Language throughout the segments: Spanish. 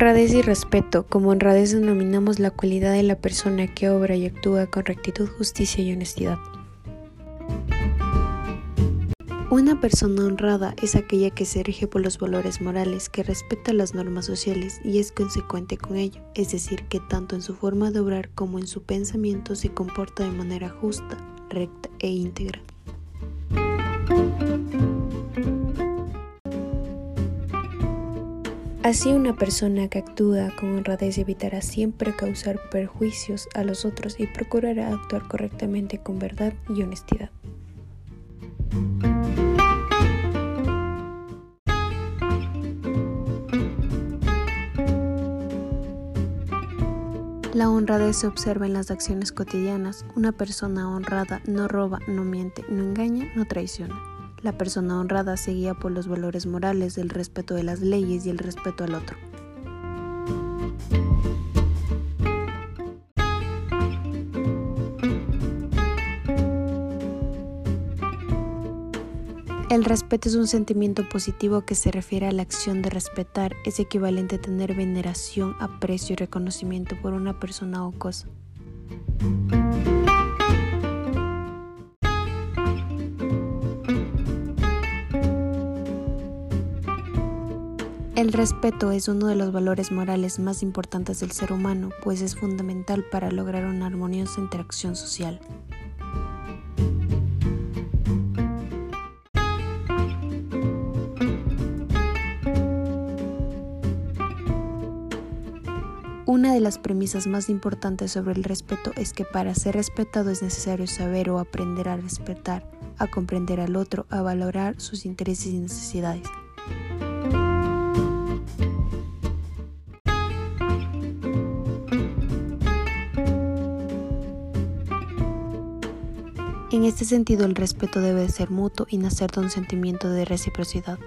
Honradez y respeto. Como honradez denominamos la cualidad de la persona que obra y actúa con rectitud, justicia y honestidad. Una persona honrada es aquella que se rige por los valores morales, que respeta las normas sociales y es consecuente con ello, es decir, que tanto en su forma de obrar como en su pensamiento se comporta de manera justa, recta e íntegra. Así una persona que actúa con honradez evitará siempre causar perjuicios a los otros y procurará actuar correctamente con verdad y honestidad. La honradez se observa en las acciones cotidianas. Una persona honrada no roba, no miente, no engaña, no traiciona. La persona honrada se guía por los valores morales del respeto de las leyes y el respeto al otro. El respeto es un sentimiento positivo que se refiere a la acción de respetar, es equivalente a tener veneración, aprecio y reconocimiento por una persona o cosa. El respeto es uno de los valores morales más importantes del ser humano, pues es fundamental para lograr una armoniosa interacción social. Una de las premisas más importantes sobre el respeto es que para ser respetado es necesario saber o aprender a respetar, a comprender al otro, a valorar sus intereses y necesidades. En este sentido, el respeto debe ser mutuo y nacer de un sentimiento de reciprocidad.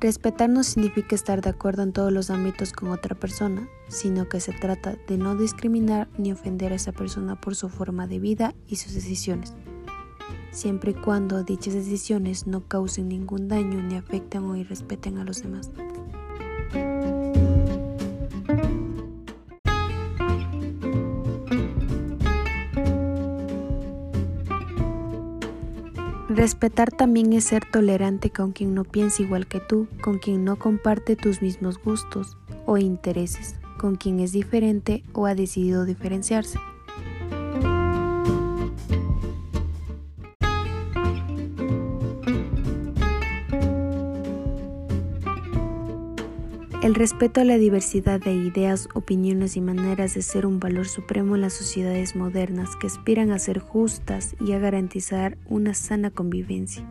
Respetar no significa estar de acuerdo en todos los ámbitos con otra persona, sino que se trata de no discriminar ni ofender a esa persona por su forma de vida y sus decisiones, siempre y cuando dichas decisiones no causen ningún daño ni afecten o irrespeten a los demás. Respetar también es ser tolerante con quien no piensa igual que tú, con quien no comparte tus mismos gustos o intereses, con quien es diferente o ha decidido diferenciarse. El respeto a la diversidad de ideas, opiniones y maneras de ser un valor supremo en las sociedades modernas que aspiran a ser justas y a garantizar una sana convivencia.